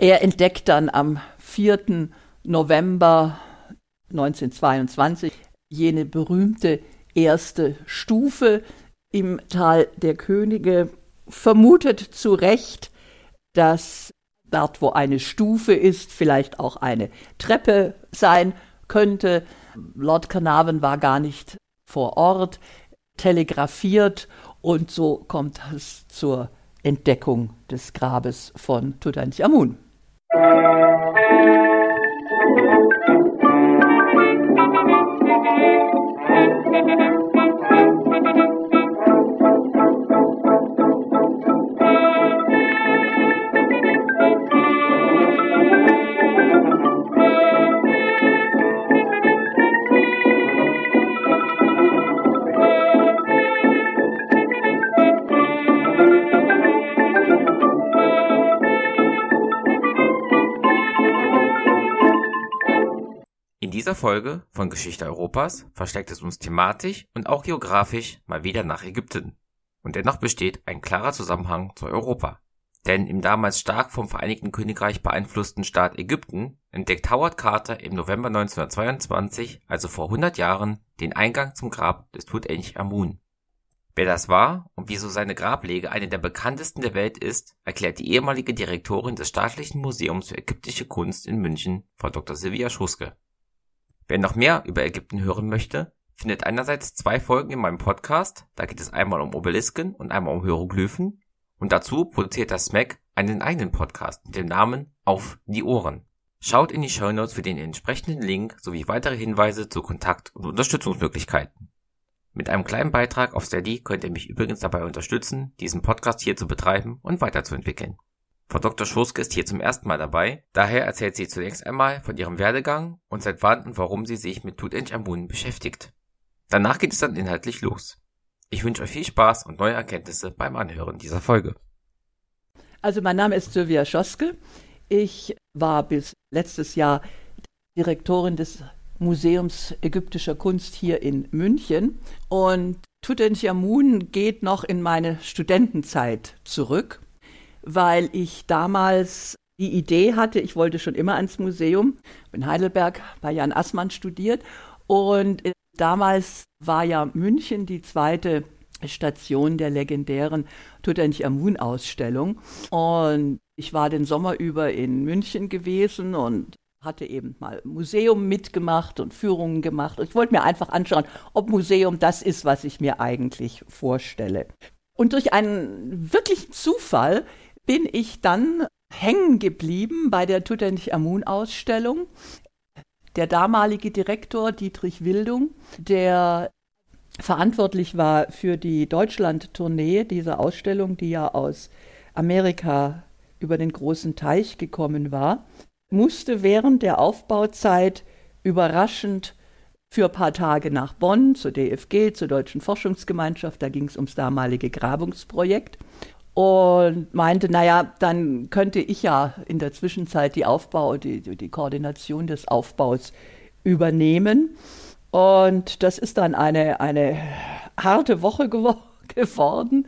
er entdeckt dann am 4. November 1922 jene berühmte erste Stufe im Tal der Könige, vermutet zu Recht, dass dort, wo eine Stufe ist, vielleicht auch eine Treppe sein könnte. Lord Carnarvon war gar nicht vor Ort, telegrafiert und so kommt es zur Entdeckung des Grabes von Tutanchamun. Thank you. Dieser Folge von Geschichte Europas versteckt es uns thematisch und auch geografisch mal wieder nach Ägypten. Und dennoch besteht ein klarer Zusammenhang zu Europa. Denn im damals stark vom Vereinigten Königreich beeinflussten Staat Ägypten entdeckt Howard Carter im November 1922, also vor 100 Jahren, den Eingang zum Grab des Tutanchamun. Wer das war und wieso seine Grablege eine der bekanntesten der Welt ist, erklärt die ehemalige Direktorin des Staatlichen Museums für ägyptische Kunst in München, Frau Dr. Silvia Schuske. Wer noch mehr über Ägypten hören möchte, findet einerseits zwei Folgen in meinem Podcast, da geht es einmal um Obelisken und einmal um Hieroglyphen, und dazu produziert das SMAC einen eigenen Podcast mit dem Namen Auf die Ohren. Schaut in die Show Notes für den entsprechenden Link sowie weitere Hinweise zu Kontakt- und Unterstützungsmöglichkeiten. Mit einem kleinen Beitrag auf Steady könnt ihr mich übrigens dabei unterstützen, diesen Podcast hier zu betreiben und weiterzuentwickeln. Frau Dr. Schoske ist hier zum ersten Mal dabei. Daher erzählt sie zunächst einmal von ihrem Werdegang und seit wann und warum sie sich mit Tutanchamun beschäftigt. Danach geht es dann inhaltlich los. Ich wünsche euch viel Spaß und neue Erkenntnisse beim Anhören dieser Folge. Also mein Name ist Sylvia Schoske. Ich war bis letztes Jahr Direktorin des Museums ägyptischer Kunst hier in München und Tutanchamun geht noch in meine Studentenzeit zurück weil ich damals die Idee hatte, ich wollte schon immer ans Museum, in Heidelberg bei Jan Assmann studiert und damals war ja München die zweite Station der legendären Tutanchamun-Ausstellung und ich war den Sommer über in München gewesen und hatte eben mal Museum mitgemacht und Führungen gemacht. Und ich wollte mir einfach anschauen, ob Museum das ist, was ich mir eigentlich vorstelle. Und durch einen wirklichen Zufall bin ich dann hängen geblieben bei der Tutanchamun-Ausstellung. Der damalige Direktor Dietrich Wildung, der verantwortlich war für die Deutschland-Tournee dieser Ausstellung, die ja aus Amerika über den großen Teich gekommen war, musste während der Aufbauzeit überraschend für ein paar Tage nach Bonn zur DFG, zur Deutschen Forschungsgemeinschaft, da ging es ums damalige Grabungsprojekt und meinte, naja, dann könnte ich ja in der Zwischenzeit die Aufbau, die, die Koordination des Aufbaus übernehmen. Und das ist dann eine, eine harte Woche gew geworden.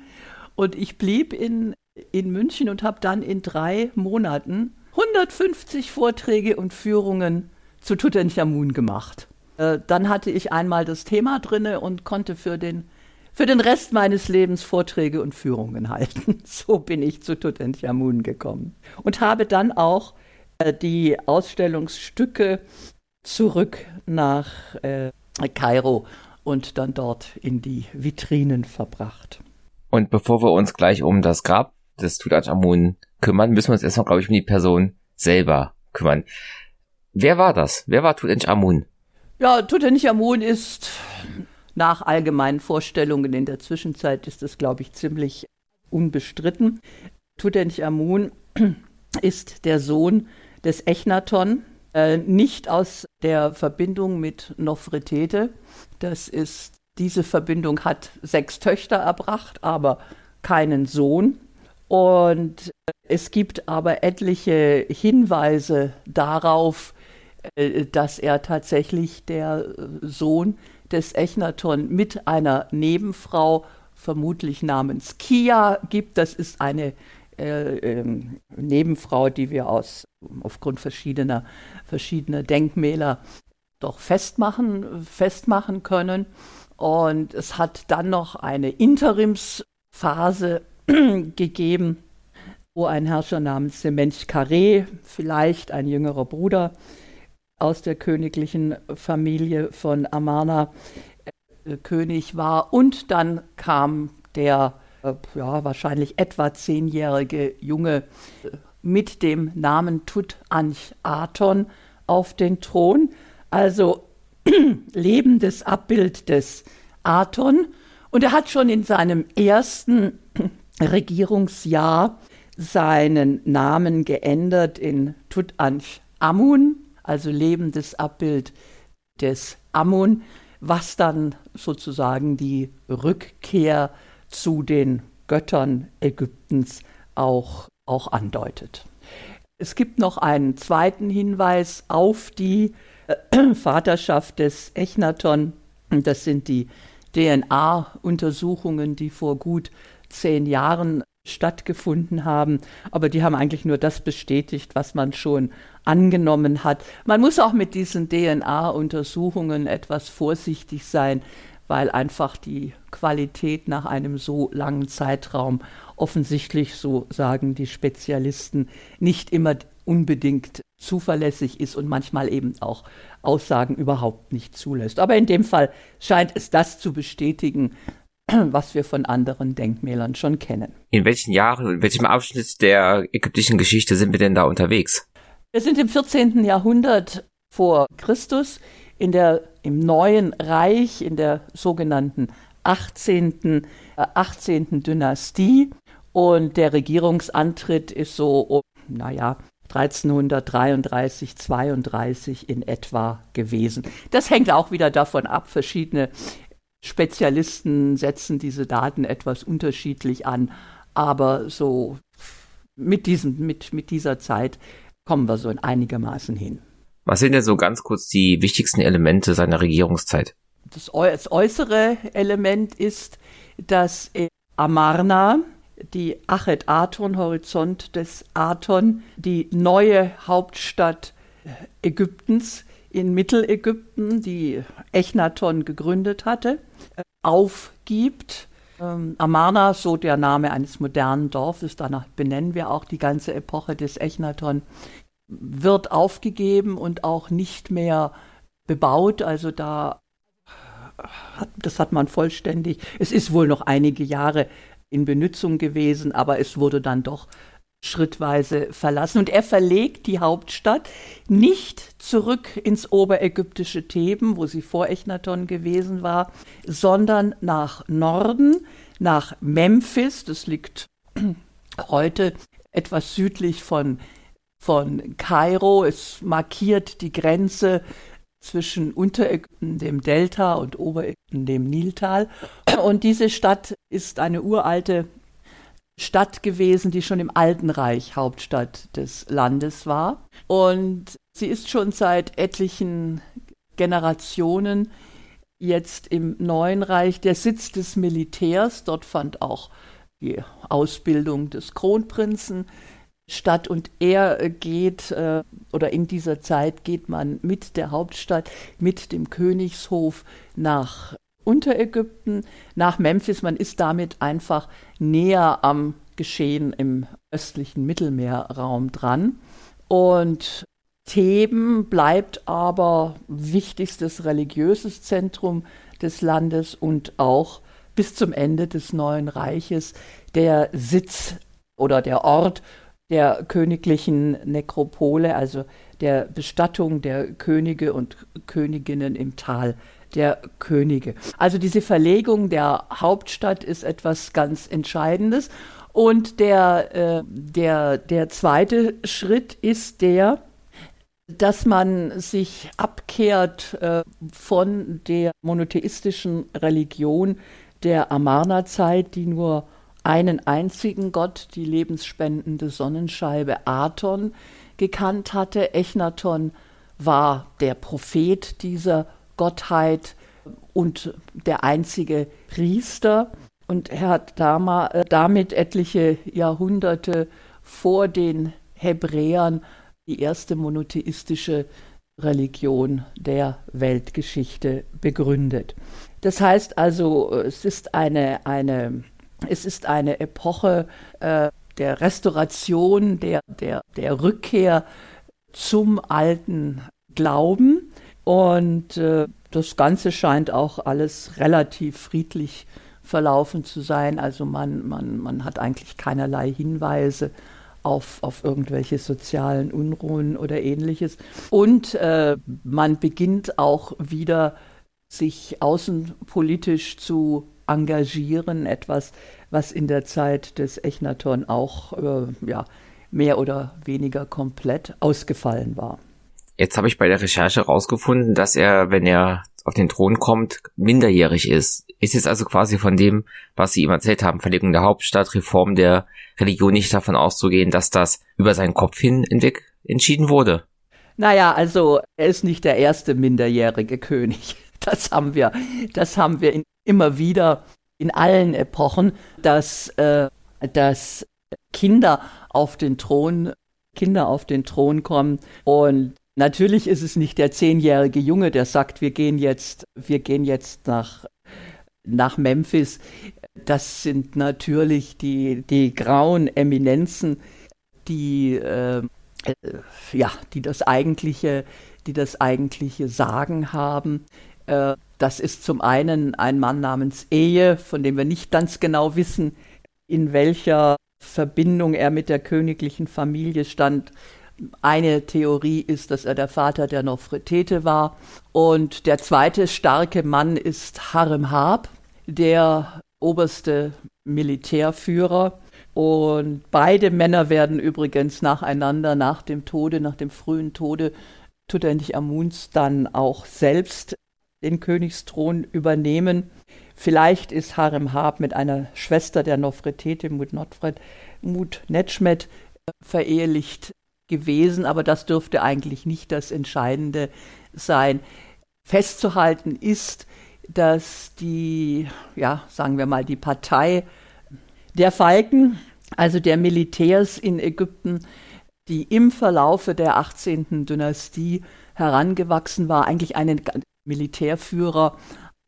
Und ich blieb in, in München und habe dann in drei Monaten 150 Vorträge und Führungen zu Tutanchamun gemacht. Äh, dann hatte ich einmal das Thema drinne und konnte für den für den Rest meines Lebens Vorträge und Führungen halten. So bin ich zu Tutanchamun gekommen und habe dann auch äh, die Ausstellungsstücke zurück nach äh, Kairo und dann dort in die Vitrinen verbracht. Und bevor wir uns gleich um das Grab des Tutanchamun kümmern, müssen wir uns erstmal, glaube ich, um die Person selber kümmern. Wer war das? Wer war Tutanchamun? Ja, Tutanchamun ist nach allgemeinen Vorstellungen in der Zwischenzeit ist das, glaube ich, ziemlich unbestritten. Tutanchamun ist der Sohn des Echnaton, äh, nicht aus der Verbindung mit Nofretete. Das ist, diese Verbindung hat sechs Töchter erbracht, aber keinen Sohn. Und es gibt aber etliche Hinweise darauf, äh, dass er tatsächlich der Sohn des Echnaton mit einer Nebenfrau, vermutlich namens Kia, gibt. Das ist eine äh, ähm, Nebenfrau, die wir aus aufgrund verschiedener verschiedener Denkmäler doch festmachen festmachen können. Und es hat dann noch eine Interimsphase gegeben, wo ein Herrscher namens Semench Carré, vielleicht ein jüngerer Bruder aus der königlichen Familie von Amarna, äh, König war. Und dann kam der äh, ja, wahrscheinlich etwa zehnjährige Junge äh, mit dem Namen Tutanchaton auf den Thron. Also lebendes Abbild des Aton. Und er hat schon in seinem ersten Regierungsjahr seinen Namen geändert in Tutanchamun, also lebendes Abbild des Amun, was dann sozusagen die Rückkehr zu den Göttern Ägyptens auch, auch andeutet. Es gibt noch einen zweiten Hinweis auf die äh, Vaterschaft des Echnaton. Das sind die DNA-Untersuchungen, die vor gut zehn Jahren stattgefunden haben, aber die haben eigentlich nur das bestätigt, was man schon angenommen hat. Man muss auch mit diesen DNA-Untersuchungen etwas vorsichtig sein, weil einfach die Qualität nach einem so langen Zeitraum offensichtlich, so sagen die Spezialisten, nicht immer unbedingt zuverlässig ist und manchmal eben auch Aussagen überhaupt nicht zulässt. Aber in dem Fall scheint es das zu bestätigen, was wir von anderen Denkmälern schon kennen. In welchen Jahren und in welchem Abschnitt der ägyptischen Geschichte sind wir denn da unterwegs? Wir sind im 14. Jahrhundert vor Christus in der, im neuen Reich, in der sogenannten 18. Äh, 18. Dynastie. Und der Regierungsantritt ist so, naja, 1333, 32 in etwa gewesen. Das hängt auch wieder davon ab. Verschiedene Spezialisten setzen diese Daten etwas unterschiedlich an. Aber so mit, diesem, mit, mit dieser Zeit kommen wir so in einigermaßen hin. Was sind denn so ganz kurz die wichtigsten Elemente seiner Regierungszeit? Das, das äußere Element ist, dass Amarna, die Achet Aton, Horizont des Aton, die neue Hauptstadt Ägyptens in Mittelägypten, die Echnaton gegründet hatte, aufgibt. Ähm, Amarna, so der Name eines modernen Dorfes, danach benennen wir auch die ganze Epoche des Echnaton, wird aufgegeben und auch nicht mehr bebaut. Also da hat, das hat man vollständig. Es ist wohl noch einige Jahre in Benutzung gewesen, aber es wurde dann doch schrittweise verlassen. Und er verlegt die Hauptstadt nicht zurück ins oberägyptische Theben, wo sie vor Echnaton gewesen war, sondern nach Norden, nach Memphis. Das liegt heute etwas südlich von von Kairo. Es markiert die Grenze zwischen Unterägypten, dem Delta, und Oberägypten, dem Niltal. Und diese Stadt ist eine uralte Stadt gewesen, die schon im Alten Reich Hauptstadt des Landes war. Und sie ist schon seit etlichen Generationen jetzt im Neuen Reich der Sitz des Militärs. Dort fand auch die Ausbildung des Kronprinzen statt und er äh, geht äh, oder in dieser Zeit geht man mit der Hauptstadt, mit dem Königshof nach Unterägypten, nach Memphis. Man ist damit einfach näher am Geschehen im östlichen Mittelmeerraum dran. Und Theben bleibt aber wichtigstes religiöses Zentrum des Landes und auch bis zum Ende des Neuen Reiches der Sitz oder der Ort, der königlichen Nekropole, also der Bestattung der Könige und Königinnen im Tal der Könige. Also diese Verlegung der Hauptstadt ist etwas ganz Entscheidendes. Und der, äh, der, der zweite Schritt ist der, dass man sich abkehrt äh, von der monotheistischen Religion der Amarna-Zeit, die nur einen einzigen Gott, die lebensspendende Sonnenscheibe Aton, gekannt hatte. Echnaton war der Prophet dieser Gottheit und der einzige Priester. Und er hat äh, damit etliche Jahrhunderte vor den Hebräern die erste monotheistische Religion der Weltgeschichte begründet. Das heißt also, es ist eine, eine, es ist eine Epoche äh, der Restauration, der, der, der Rückkehr zum alten Glauben. Und äh, das Ganze scheint auch alles relativ friedlich verlaufen zu sein. Also man, man, man hat eigentlich keinerlei Hinweise auf, auf irgendwelche sozialen Unruhen oder ähnliches. Und äh, man beginnt auch wieder sich außenpolitisch zu engagieren, etwas, was in der Zeit des Echnaton auch äh, ja, mehr oder weniger komplett ausgefallen war. Jetzt habe ich bei der Recherche herausgefunden, dass er, wenn er auf den Thron kommt, minderjährig ist. Ist jetzt also quasi von dem, was Sie ihm erzählt haben, Verlegung der Hauptstadt, Reform der Religion nicht davon auszugehen, dass das über seinen Kopf hin entschieden wurde? Naja, also er ist nicht der erste minderjährige König. Das haben wir, das haben wir in, immer wieder in allen Epochen, dass, äh, dass Kinder auf den Thron, Kinder auf den Thron kommen und Natürlich ist es nicht der zehnjährige Junge, der sagt, wir gehen jetzt, wir gehen jetzt nach, nach Memphis. Das sind natürlich die, die grauen Eminenzen, die, äh, ja, die das eigentliche, die das eigentliche Sagen haben. Äh, das ist zum einen ein Mann namens Ehe, von dem wir nicht ganz genau wissen, in welcher Verbindung er mit der königlichen Familie stand. Eine Theorie ist, dass er der Vater der Nofretete war. Und der zweite starke Mann ist Harem Hab, der oberste Militärführer. Und beide Männer werden übrigens nacheinander nach dem Tode, nach dem frühen Tode Tutanchamuns dann auch selbst den Königsthron übernehmen. Vielleicht ist Harem Hab mit einer Schwester der Nofretete, Mut Notfred, Netschmet, verehelicht gewesen, aber das dürfte eigentlich nicht das Entscheidende sein. Festzuhalten ist, dass die, ja, sagen wir mal, die Partei der Falken, also der Militärs in Ägypten, die im Verlaufe der 18. Dynastie herangewachsen war, eigentlich einen Militärführer,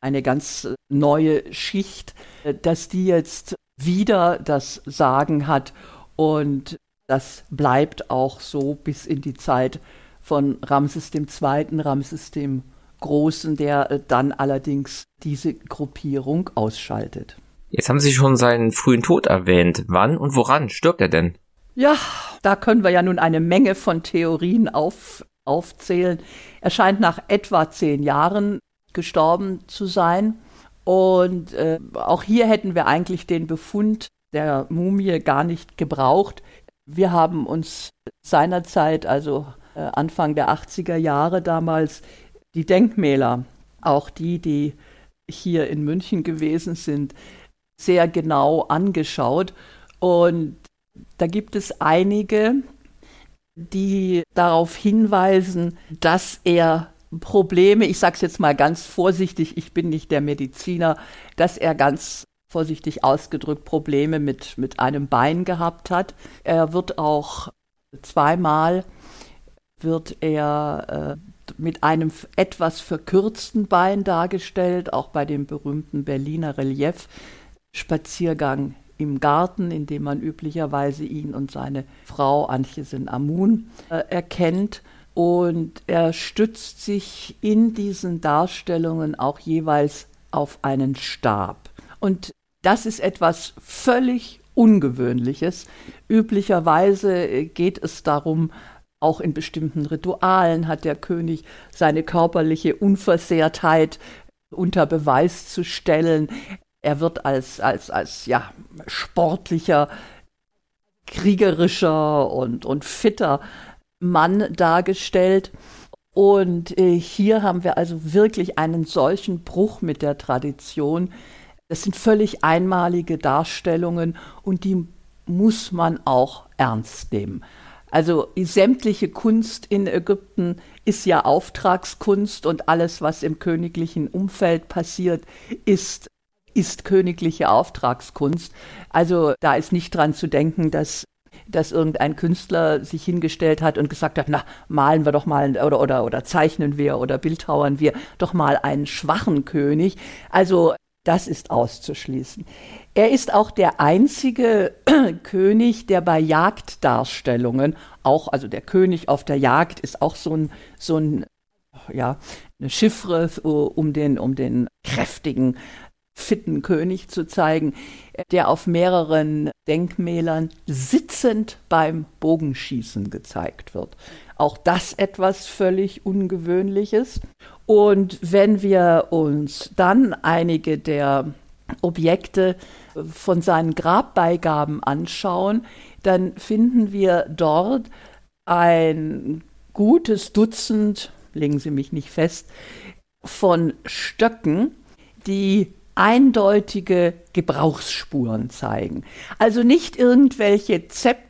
eine ganz neue Schicht, dass die jetzt wieder das Sagen hat und das bleibt auch so bis in die Zeit von Ramses II., Ramses dem Großen, der äh, dann allerdings diese Gruppierung ausschaltet. Jetzt haben Sie schon seinen frühen Tod erwähnt. Wann und woran stirbt er denn? Ja, da können wir ja nun eine Menge von Theorien auf, aufzählen. Er scheint nach etwa zehn Jahren gestorben zu sein. Und äh, auch hier hätten wir eigentlich den Befund der Mumie gar nicht gebraucht. Wir haben uns seinerzeit, also äh, Anfang der 80er Jahre damals, die Denkmäler, auch die, die hier in München gewesen sind, sehr genau angeschaut. Und da gibt es einige, die darauf hinweisen, dass er Probleme, ich sage es jetzt mal ganz vorsichtig, ich bin nicht der Mediziner, dass er ganz vorsichtig ausgedrückt Probleme mit, mit einem Bein gehabt hat. Er wird auch zweimal wird er äh, mit einem etwas verkürzten Bein dargestellt, auch bei dem berühmten Berliner Relief Spaziergang im Garten, in dem man üblicherweise ihn und seine Frau Anchisen Amun äh, erkennt. Und er stützt sich in diesen Darstellungen auch jeweils auf einen Stab. Und das ist etwas völlig Ungewöhnliches. Üblicherweise geht es darum, auch in bestimmten Ritualen hat der König seine körperliche Unversehrtheit unter Beweis zu stellen. Er wird als, als, als ja, sportlicher, kriegerischer und, und fitter Mann dargestellt. Und äh, hier haben wir also wirklich einen solchen Bruch mit der Tradition, das sind völlig einmalige Darstellungen und die muss man auch ernst nehmen. Also sämtliche Kunst in Ägypten ist ja Auftragskunst und alles, was im königlichen Umfeld passiert, ist ist königliche Auftragskunst. Also da ist nicht dran zu denken, dass dass irgendein Künstler sich hingestellt hat und gesagt hat, na, malen wir doch mal oder, oder, oder zeichnen wir oder bildhauern wir doch mal einen schwachen König. Also das ist auszuschließen. Er ist auch der einzige König, der bei Jagddarstellungen auch, also der König auf der Jagd ist auch so ein, so ein, ja, eine Chiffre, um den, um den kräftigen, fitten König zu zeigen, der auf mehreren Denkmälern sitzend beim Bogenschießen gezeigt wird. Auch das etwas völlig Ungewöhnliches. Und wenn wir uns dann einige der Objekte von seinen Grabbeigaben anschauen, dann finden wir dort ein gutes Dutzend, legen Sie mich nicht fest, von Stöcken, die eindeutige Gebrauchsspuren zeigen. Also nicht irgendwelche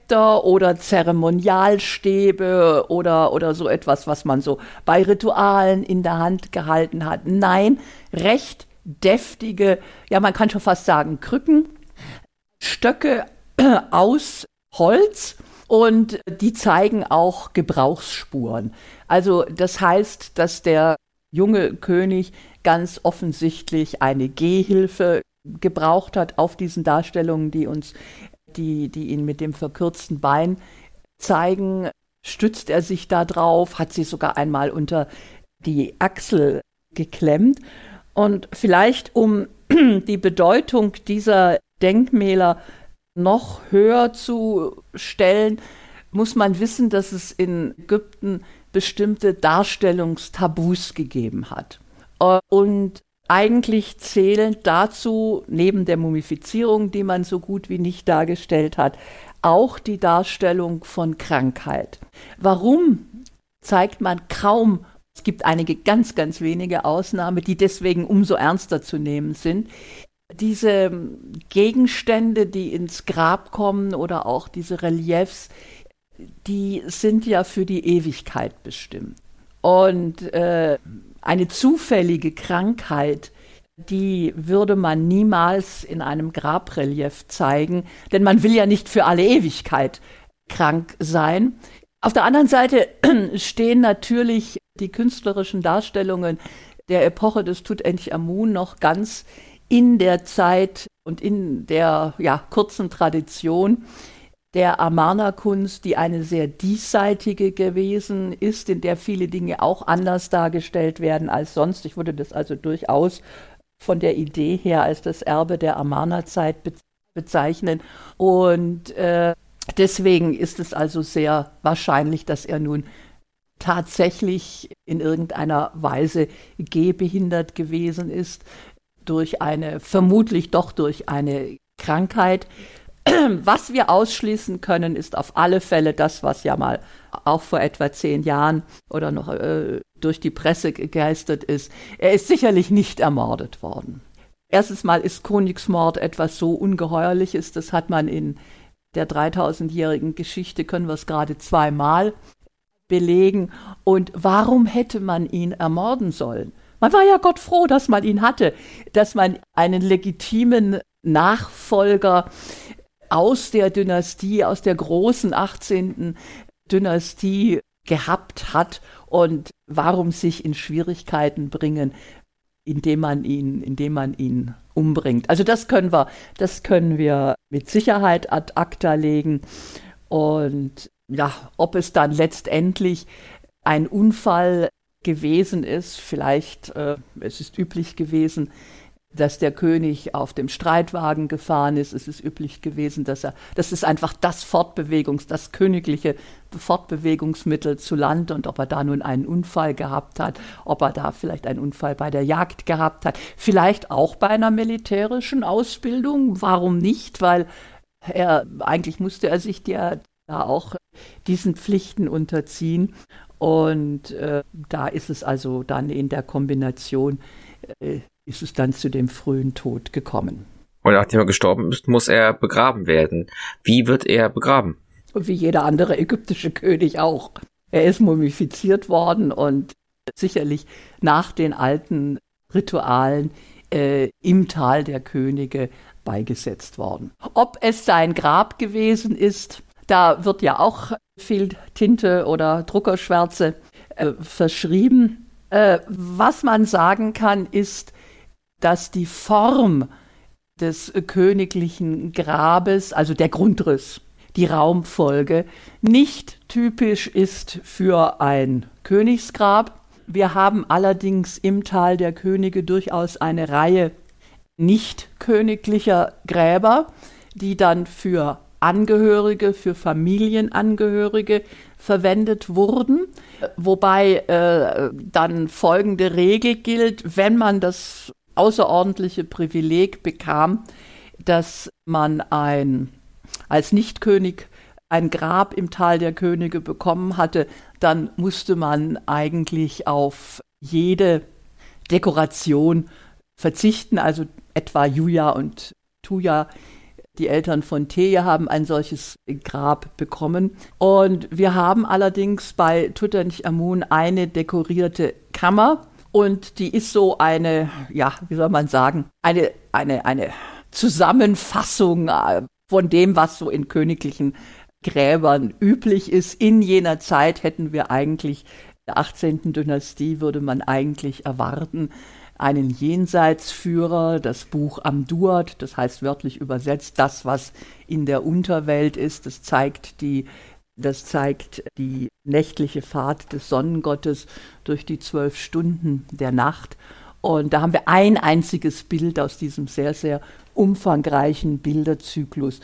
Zepter oder Zeremonialstäbe oder, oder so etwas, was man so bei Ritualen in der Hand gehalten hat. Nein, recht deftige, ja man kann schon fast sagen Krücken, Stöcke aus Holz und die zeigen auch Gebrauchsspuren. Also das heißt, dass der junge König ganz offensichtlich eine Gehhilfe gebraucht hat auf diesen Darstellungen, die uns, die, die ihn mit dem verkürzten Bein zeigen, stützt er sich da drauf, hat sie sogar einmal unter die Achsel geklemmt. Und vielleicht, um die Bedeutung dieser Denkmäler noch höher zu stellen, muss man wissen, dass es in Ägypten bestimmte Darstellungstabus gegeben hat. Und eigentlich zählen dazu, neben der Mumifizierung, die man so gut wie nicht dargestellt hat, auch die Darstellung von Krankheit. Warum zeigt man kaum, es gibt einige ganz, ganz wenige Ausnahmen, die deswegen umso ernster zu nehmen sind, diese Gegenstände, die ins Grab kommen oder auch diese Reliefs, die sind ja für die Ewigkeit bestimmt. Und äh, eine zufällige Krankheit, die würde man niemals in einem Grabrelief zeigen, denn man will ja nicht für alle Ewigkeit krank sein. Auf der anderen Seite stehen natürlich die künstlerischen Darstellungen der Epoche des Tutanchamun noch ganz in der Zeit und in der ja, kurzen Tradition der Amarna-Kunst, die eine sehr diesseitige gewesen ist, in der viele Dinge auch anders dargestellt werden als sonst. Ich würde das also durchaus von der Idee her als das Erbe der Amarna-Zeit bezeichnen. Und äh, deswegen ist es also sehr wahrscheinlich, dass er nun tatsächlich in irgendeiner Weise gehbehindert gewesen ist durch eine, vermutlich doch durch eine Krankheit. Was wir ausschließen können, ist auf alle Fälle das, was ja mal auch vor etwa zehn Jahren oder noch äh, durch die Presse gegeistert ist. Er ist sicherlich nicht ermordet worden. Erstens mal ist Königsmord etwas so Ungeheuerliches, das hat man in der 3000-jährigen Geschichte, können wir es gerade zweimal belegen. Und warum hätte man ihn ermorden sollen? Man war ja Gott froh, dass man ihn hatte, dass man einen legitimen Nachfolger aus der Dynastie, aus der großen 18. Dynastie gehabt hat und warum sich in Schwierigkeiten bringen, indem man ihn, indem man ihn umbringt. Also das können wir, das können wir mit Sicherheit ad acta legen. Und ja, ob es dann letztendlich ein Unfall gewesen ist, vielleicht, äh, es ist üblich gewesen, dass der König auf dem Streitwagen gefahren ist. Es ist üblich gewesen, dass er, das ist einfach das Fortbewegungs, das königliche Fortbewegungsmittel zu Land und ob er da nun einen Unfall gehabt hat, ob er da vielleicht einen Unfall bei der Jagd gehabt hat, vielleicht auch bei einer militärischen Ausbildung. Warum nicht? Weil er, eigentlich musste er sich ja da auch diesen Pflichten unterziehen. Und äh, da ist es also dann in der Kombination äh, ist es dann zu dem frühen Tod gekommen. Und nachdem er gestorben ist, muss er begraben werden. Wie wird er begraben? Wie jeder andere ägyptische König auch. Er ist mumifiziert worden und sicherlich nach den alten Ritualen äh, im Tal der Könige beigesetzt worden. Ob es sein Grab gewesen ist, da wird ja auch viel Tinte oder Druckerschwärze äh, verschrieben. Äh, was man sagen kann, ist, dass die Form des königlichen Grabes, also der Grundriss, die Raumfolge, nicht typisch ist für ein Königsgrab. Wir haben allerdings im Tal der Könige durchaus eine Reihe nicht königlicher Gräber, die dann für Angehörige, für Familienangehörige verwendet wurden, wobei äh, dann folgende Regel gilt, wenn man das außerordentliche Privileg bekam, dass man ein als Nichtkönig ein Grab im Tal der Könige bekommen hatte, dann musste man eigentlich auf jede Dekoration verzichten, also etwa Julia und Tuya die Eltern von Teje haben ein solches Grab bekommen. Und wir haben allerdings bei Tutanchamun eine dekorierte Kammer. Und die ist so eine, ja, wie soll man sagen, eine, eine, eine Zusammenfassung äh, von dem, was so in königlichen Gräbern üblich ist. In jener Zeit hätten wir eigentlich, der 18. Dynastie würde man eigentlich erwarten, einen Jenseitsführer, das Buch Am Duat, das heißt wörtlich übersetzt, das, was in der Unterwelt ist, das zeigt die das zeigt die nächtliche Fahrt des Sonnengottes durch die zwölf Stunden der Nacht. Und da haben wir ein einziges Bild aus diesem sehr, sehr umfangreichen Bilderzyklus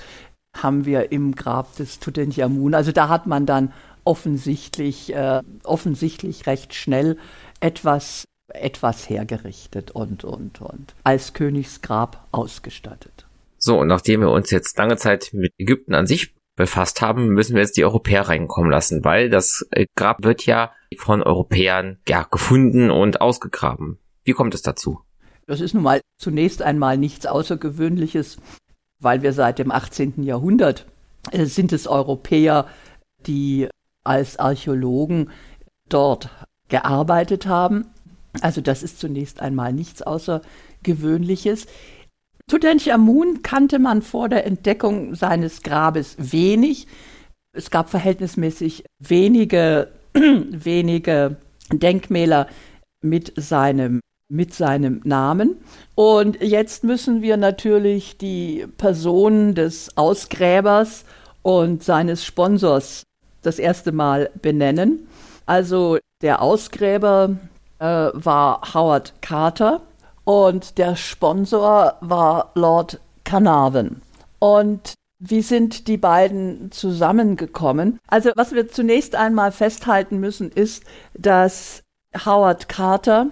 haben wir im Grab des Tutanchamun. Also da hat man dann offensichtlich, äh, offensichtlich recht schnell etwas etwas hergerichtet und, und, und als Königsgrab ausgestattet. So, und nachdem wir uns jetzt lange Zeit mit Ägypten an sich befasst haben, müssen wir jetzt die Europäer reinkommen lassen, weil das Grab wird ja von Europäern ja gefunden und ausgegraben. Wie kommt es dazu? Das ist nun mal zunächst einmal nichts Außergewöhnliches, weil wir seit dem 18. Jahrhundert äh, sind es Europäer, die als Archäologen dort gearbeitet haben also das ist zunächst einmal nichts Außergewöhnliches. Tutanchamun kannte man vor der Entdeckung seines Grabes wenig. Es gab verhältnismäßig wenige, wenige Denkmäler mit seinem, mit seinem Namen. Und jetzt müssen wir natürlich die Person des Ausgräbers und seines Sponsors das erste Mal benennen. Also der Ausgräber äh, war Howard Carter und der Sponsor war Lord Carnarvon. Und wie sind die beiden zusammengekommen? Also was wir zunächst einmal festhalten müssen, ist, dass Howard Carter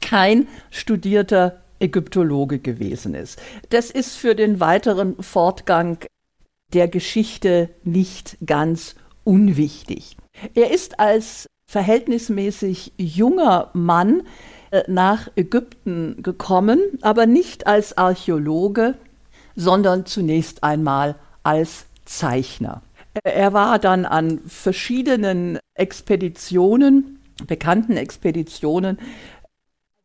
kein studierter Ägyptologe gewesen ist. Das ist für den weiteren Fortgang der Geschichte nicht ganz unwichtig. Er ist als verhältnismäßig junger Mann nach Ägypten gekommen, aber nicht als Archäologe, sondern zunächst einmal als Zeichner. Er war dann an verschiedenen Expeditionen, bekannten Expeditionen,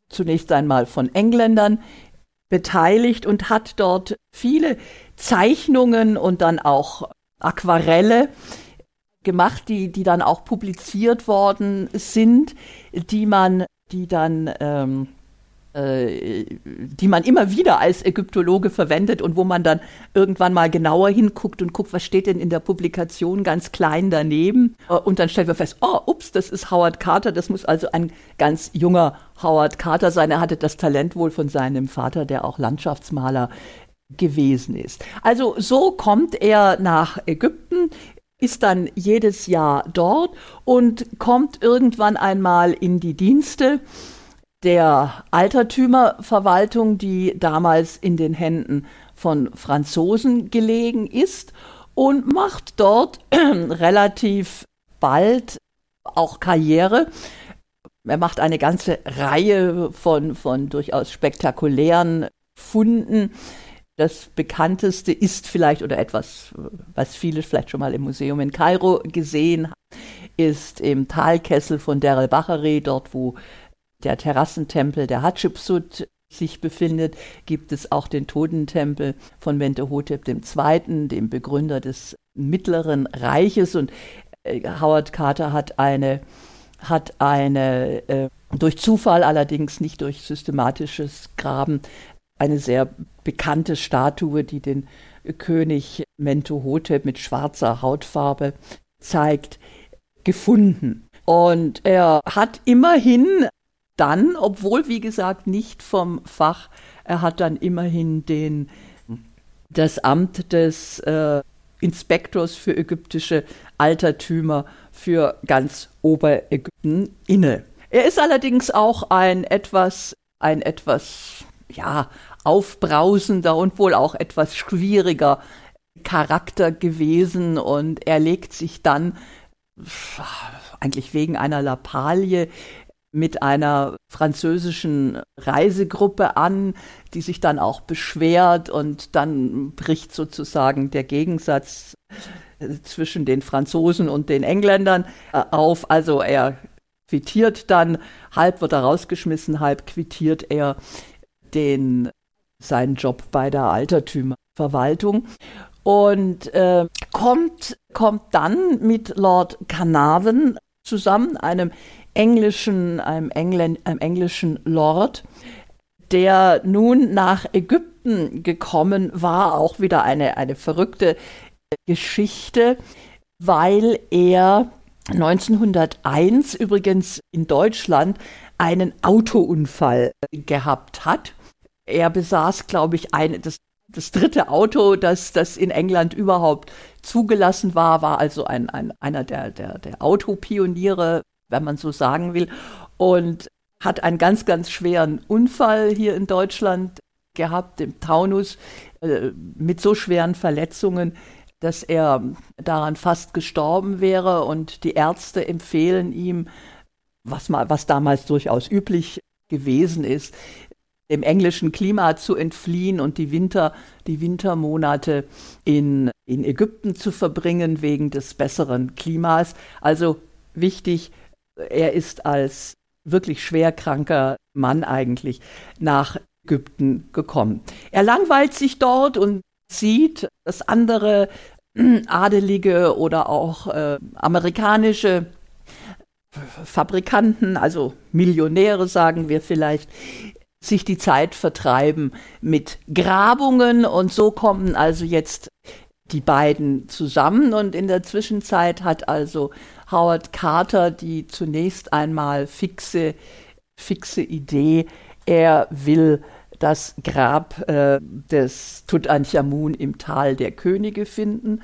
zunächst einmal von Engländern beteiligt und hat dort viele Zeichnungen und dann auch Aquarelle gemacht, die, die dann auch publiziert worden sind, die man, die dann, ähm, äh, die man immer wieder als Ägyptologe verwendet und wo man dann irgendwann mal genauer hinguckt und guckt, was steht denn in der Publikation ganz klein daneben. Äh, und dann stellt man fest, oh, ups, das ist Howard Carter, das muss also ein ganz junger Howard Carter sein. Er hatte das Talent wohl von seinem Vater, der auch Landschaftsmaler gewesen ist. Also so kommt er nach Ägypten, ist dann jedes Jahr dort und kommt irgendwann einmal in die Dienste der Altertümerverwaltung, die damals in den Händen von Franzosen gelegen ist und macht dort relativ bald auch Karriere. Er macht eine ganze Reihe von, von durchaus spektakulären Funden das bekannteste ist vielleicht oder etwas, was viele vielleicht schon mal im Museum in Kairo gesehen haben, ist im Talkessel von Der el-Bahari, dort wo der Terrassentempel der Hatschepsut sich befindet, gibt es auch den Totentempel von Mentehotep II., dem Begründer des Mittleren Reiches. Und äh, Howard Carter hat eine, hat eine äh, durch Zufall, allerdings nicht durch systematisches Graben, eine sehr bekannte Statue, die den König Mentuhotep mit schwarzer Hautfarbe zeigt, gefunden. Und er hat immerhin dann, obwohl wie gesagt nicht vom Fach, er hat dann immerhin den, das Amt des äh, Inspektors für ägyptische Altertümer für ganz Oberägypten inne. Er ist allerdings auch ein etwas, ein etwas, ja, aufbrausender und wohl auch etwas schwieriger Charakter gewesen und er legt sich dann eigentlich wegen einer Lappalie mit einer französischen Reisegruppe an, die sich dann auch beschwert und dann bricht sozusagen der Gegensatz zwischen den Franzosen und den Engländern äh, auf. Also er quittiert dann, halb wird er rausgeschmissen, halb quittiert er den seinen Job bei der Altertümerverwaltung. Und äh, kommt, kommt dann mit Lord Carnarvon zusammen, einem englischen, einem, Engl einem englischen Lord, der nun nach Ägypten gekommen war, auch wieder eine, eine verrückte Geschichte, weil er 1901 übrigens in Deutschland einen Autounfall gehabt hat er besaß, glaube ich, ein, das, das dritte Auto, das, das in England überhaupt zugelassen war, war also ein, ein, einer der, der, der Autopioniere, wenn man so sagen will, und hat einen ganz, ganz schweren Unfall hier in Deutschland gehabt, im Taunus, äh, mit so schweren Verletzungen, dass er daran fast gestorben wäre. Und die Ärzte empfehlen ihm, was, mal, was damals durchaus üblich gewesen ist, dem englischen Klima zu entfliehen und die Winter, die Wintermonate in, in Ägypten zu verbringen wegen des besseren Klimas. Also wichtig, er ist als wirklich schwerkranker Mann eigentlich nach Ägypten gekommen. Er langweilt sich dort und sieht, dass andere Adelige oder auch äh, amerikanische Fabrikanten, also Millionäre sagen wir vielleicht, sich die Zeit vertreiben mit Grabungen und so kommen also jetzt die beiden zusammen und in der Zwischenzeit hat also Howard Carter die zunächst einmal fixe, fixe Idee, er will das Grab äh, des Tutanchamun im Tal der Könige finden.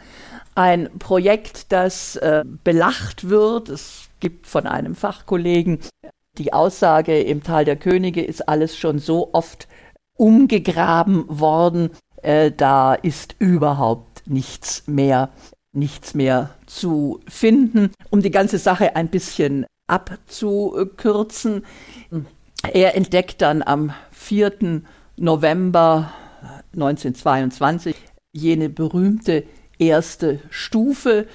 Ein Projekt, das äh, belacht wird. Es gibt von einem Fachkollegen die Aussage im Tal der Könige ist alles schon so oft umgegraben worden, äh, da ist überhaupt nichts mehr, nichts mehr zu finden. Um die ganze Sache ein bisschen abzukürzen, er entdeckt dann am 4. November 1922 jene berühmte erste Stufe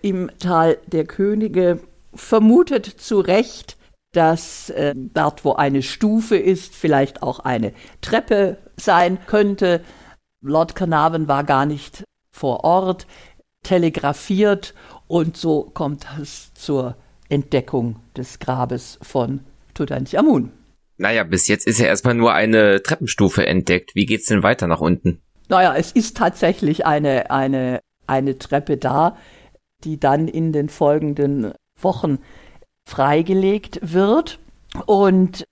im Tal der Könige, vermutet zu Recht, dass äh, dort, wo eine Stufe ist, vielleicht auch eine Treppe sein könnte. Lord Carnarvon war gar nicht vor Ort, telegrafiert und so kommt es zur Entdeckung des Grabes von Tutanchamun. Naja, bis jetzt ist ja erstmal nur eine Treppenstufe entdeckt. Wie geht's denn weiter nach unten? Naja, es ist tatsächlich eine, eine, eine Treppe da, die dann in den folgenden Wochen freigelegt wird. Und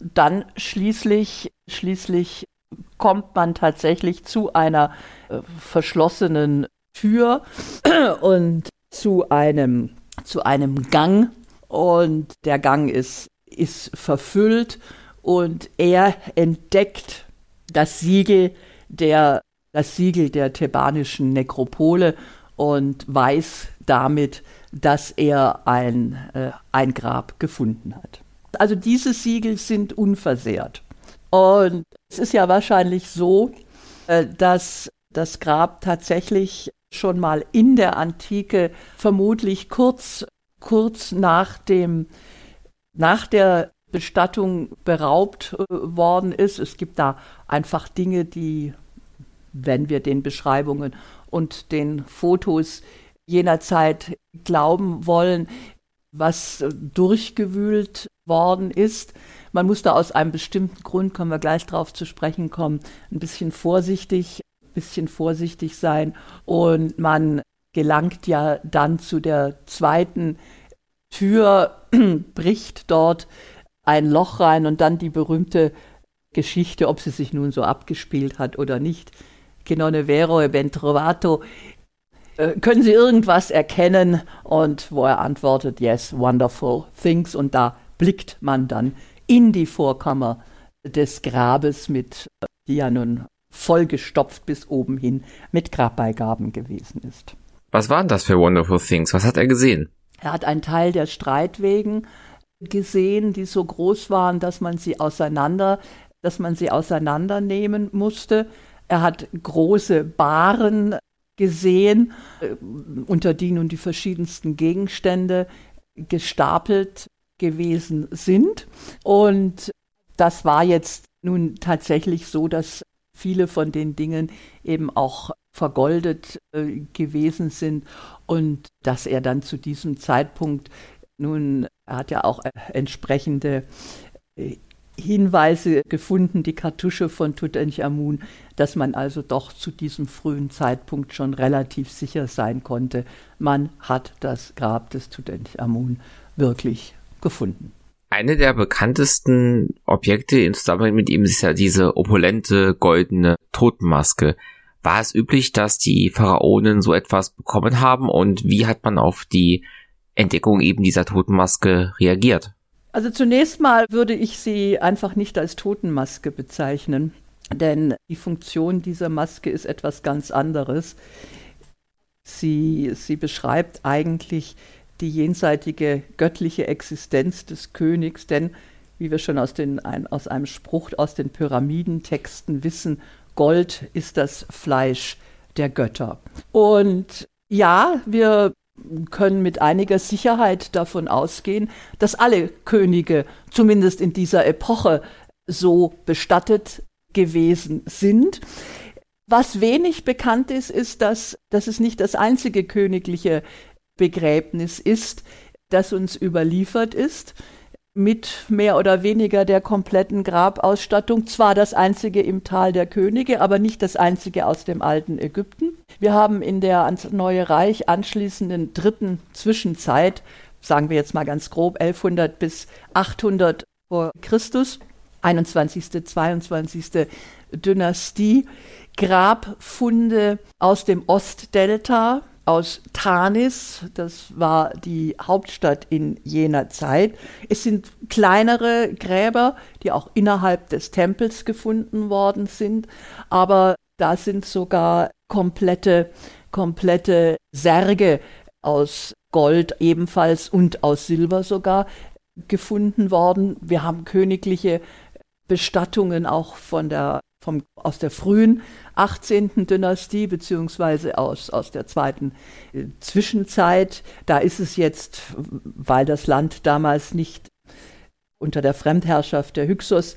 dann schließlich, schließlich kommt man tatsächlich zu einer äh, verschlossenen Tür und zu einem, zu einem Gang. Und der Gang ist, ist verfüllt und er entdeckt das Siegel der, das Siegel der thebanischen Nekropole und weiß damit, dass er ein, äh, ein Grab gefunden hat. Also diese Siegel sind unversehrt. Und es ist ja wahrscheinlich so, äh, dass das Grab tatsächlich schon mal in der Antike vermutlich kurz, kurz nach dem, nach der Bestattung beraubt äh, worden ist. Es gibt da einfach Dinge, die, wenn wir den Beschreibungen und den Fotos jener Zeit glauben wollen, was durchgewühlt worden ist. Man muss da aus einem bestimmten Grund, kommen wir gleich drauf zu sprechen kommen, ein bisschen vorsichtig, ein bisschen vorsichtig sein. Und man gelangt ja dann zu der zweiten Tür, bricht dort ein Loch rein und dann die berühmte Geschichte, ob sie sich nun so abgespielt hat oder nicht. Che non è vero e ben trovato. Äh, können Sie irgendwas erkennen? Und wo er antwortet, yes, wonderful things. Und da blickt man dann in die Vorkammer des Grabes mit, die ja nun vollgestopft bis oben hin mit Grabbeigaben gewesen ist. Was waren das für Wonderful Things? Was hat er gesehen? Er hat einen Teil der Streitwegen gesehen, die so groß waren, dass man sie auseinander, dass man sie auseinandernehmen musste. Er hat große Bahren gesehen, äh, unter die nun die verschiedensten Gegenstände gestapelt gewesen sind. Und das war jetzt nun tatsächlich so, dass viele von den Dingen eben auch vergoldet äh, gewesen sind und dass er dann zu diesem Zeitpunkt nun, er hat ja auch äh, entsprechende äh, Hinweise gefunden, die Kartusche von Tutanchamun, dass man also doch zu diesem frühen Zeitpunkt schon relativ sicher sein konnte, man hat das Grab des Tutanchamun wirklich gefunden. Eine der bekanntesten Objekte in Zusammenhang mit ihm ist ja diese opulente goldene Totenmaske. War es üblich, dass die Pharaonen so etwas bekommen haben und wie hat man auf die Entdeckung eben dieser Totenmaske reagiert? Also zunächst mal würde ich sie einfach nicht als Totenmaske bezeichnen, denn die Funktion dieser Maske ist etwas ganz anderes. Sie, sie beschreibt eigentlich die jenseitige göttliche Existenz des Königs, denn wie wir schon aus, den, ein, aus einem Spruch aus den Pyramidentexten wissen, Gold ist das Fleisch der Götter. Und ja, wir können mit einiger Sicherheit davon ausgehen, dass alle Könige, zumindest in dieser Epoche, so bestattet gewesen sind. Was wenig bekannt ist, ist, dass, dass es nicht das einzige königliche Begräbnis ist, das uns überliefert ist mit mehr oder weniger der kompletten Grabausstattung. Zwar das einzige im Tal der Könige, aber nicht das einzige aus dem alten Ägypten. Wir haben in der ans Neue Reich anschließenden dritten Zwischenzeit, sagen wir jetzt mal ganz grob 1100 bis 800 vor Christus, 21., 22. Dynastie, Grabfunde aus dem Ostdelta, aus Tanis, das war die Hauptstadt in jener Zeit. Es sind kleinere Gräber, die auch innerhalb des Tempels gefunden worden sind, aber da sind sogar komplette, komplette Särge aus Gold ebenfalls und aus Silber sogar gefunden worden. Wir haben königliche Bestattungen auch von der vom, aus der frühen 18. Dynastie beziehungsweise aus, aus der zweiten äh, Zwischenzeit. Da ist es jetzt, weil das Land damals nicht unter der Fremdherrschaft der Hyksos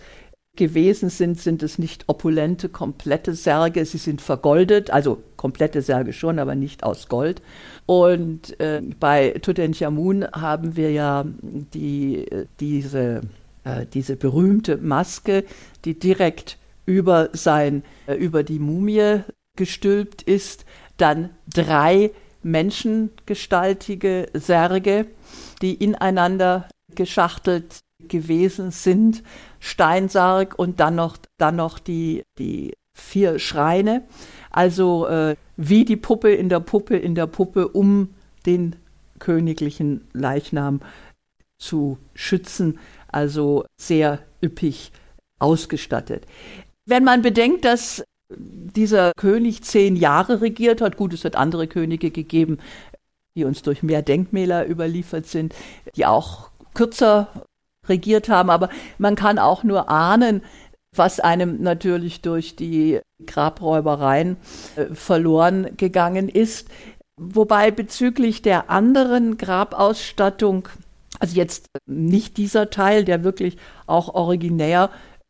gewesen sind, sind es nicht opulente, komplette Särge. Sie sind vergoldet, also komplette Särge schon, aber nicht aus Gold. Und äh, bei Tutanchamun haben wir ja die, diese, äh, diese berühmte Maske, die direkt über sein, äh, über die Mumie gestülpt ist, dann drei menschengestaltige Särge, die ineinander geschachtelt gewesen sind, Steinsarg und dann noch, dann noch die, die vier Schreine, also äh, wie die Puppe in der Puppe in der Puppe, um den königlichen Leichnam zu schützen, also sehr üppig ausgestattet. Wenn man bedenkt, dass dieser König zehn Jahre regiert hat, gut, es hat andere Könige gegeben, die uns durch mehr Denkmäler überliefert sind, die auch kürzer regiert haben, aber man kann auch nur ahnen, was einem natürlich durch die Grabräubereien äh, verloren gegangen ist. Wobei bezüglich der anderen Grabausstattung Also jetzt nicht dieser Teil, der wirklich auch originär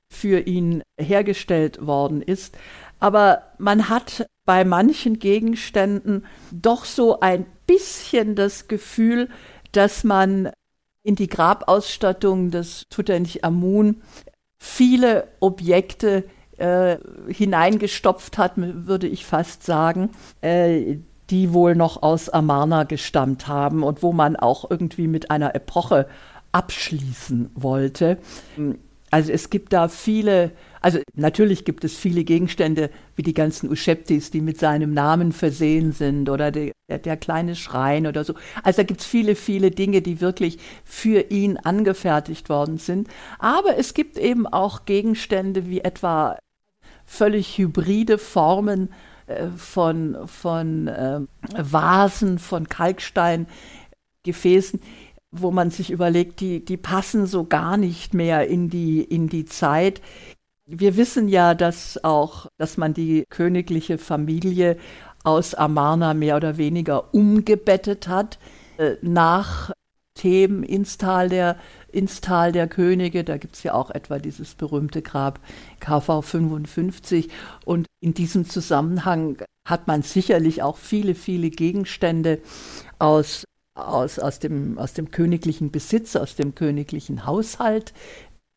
für ihn hergestellt worden ist. Aber man hat bei manchen Gegenständen doch so ein bisschen das Gefühl, dass man in die Grabausstattung des Tutanchamun viele Objekte äh, hineingestopft hat, würde ich fast sagen, äh, die wohl noch aus Amarna gestammt haben und wo man auch irgendwie mit einer Epoche abschließen wollte. Also es gibt da viele, also natürlich gibt es viele Gegenstände wie die ganzen Uscheptis, die mit seinem Namen versehen sind oder der, der kleine Schrein oder so. Also da gibt es viele, viele Dinge, die wirklich für ihn angefertigt worden sind. Aber es gibt eben auch Gegenstände wie etwa völlig hybride Formen von, von äh, Vasen, von Kalksteingefäßen, wo man sich überlegt, die, die passen so gar nicht mehr in die, in die Zeit. Wir wissen ja, dass auch, dass man die königliche Familie aus Amarna mehr oder weniger umgebettet hat äh, nach Themen ins Tal der ins Tal der Könige. Da gibt es ja auch etwa dieses berühmte Grab KV 55. Und in diesem Zusammenhang hat man sicherlich auch viele, viele Gegenstände aus, aus, aus, dem, aus dem königlichen Besitz, aus dem königlichen Haushalt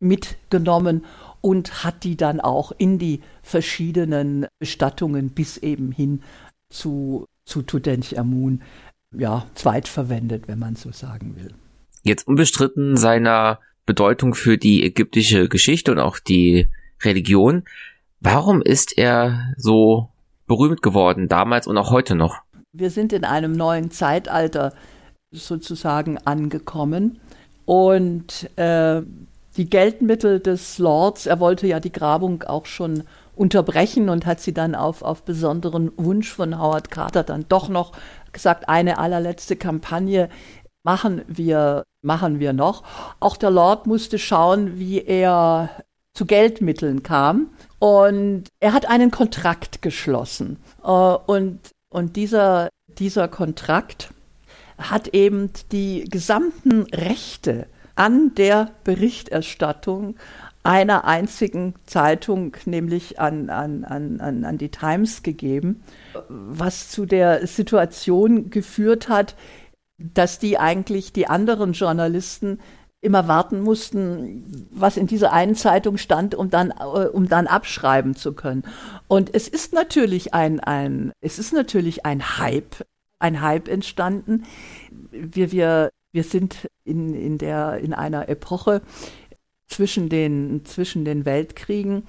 mitgenommen und hat die dann auch in die verschiedenen Bestattungen bis eben hin zu, zu Tutanchamun ja, zweitverwendet, wenn man so sagen will jetzt unbestritten seiner Bedeutung für die ägyptische Geschichte und auch die Religion. Warum ist er so berühmt geworden, damals und auch heute noch? Wir sind in einem neuen Zeitalter sozusagen angekommen und äh, die Geldmittel des Lords, er wollte ja die Grabung auch schon unterbrechen und hat sie dann auf, auf besonderen Wunsch von Howard Carter dann doch noch gesagt, eine allerletzte Kampagne machen wir, machen wir noch. Auch der Lord musste schauen, wie er zu Geldmitteln kam. Und er hat einen Kontrakt geschlossen. Äh, und, und dieser, dieser Kontrakt hat eben die gesamten Rechte an der Berichterstattung einer einzigen Zeitung, nämlich an, an, an, an die Times gegeben, was zu der Situation geführt hat, dass die eigentlich die anderen Journalisten immer warten mussten, was in dieser einen Zeitung stand, um dann, äh, um dann abschreiben zu können. Und es ist natürlich ein, ein, es ist natürlich ein Hype, ein Hype entstanden. Wir, wir, wir sind in, in der, in einer Epoche zwischen den, zwischen den Weltkriegen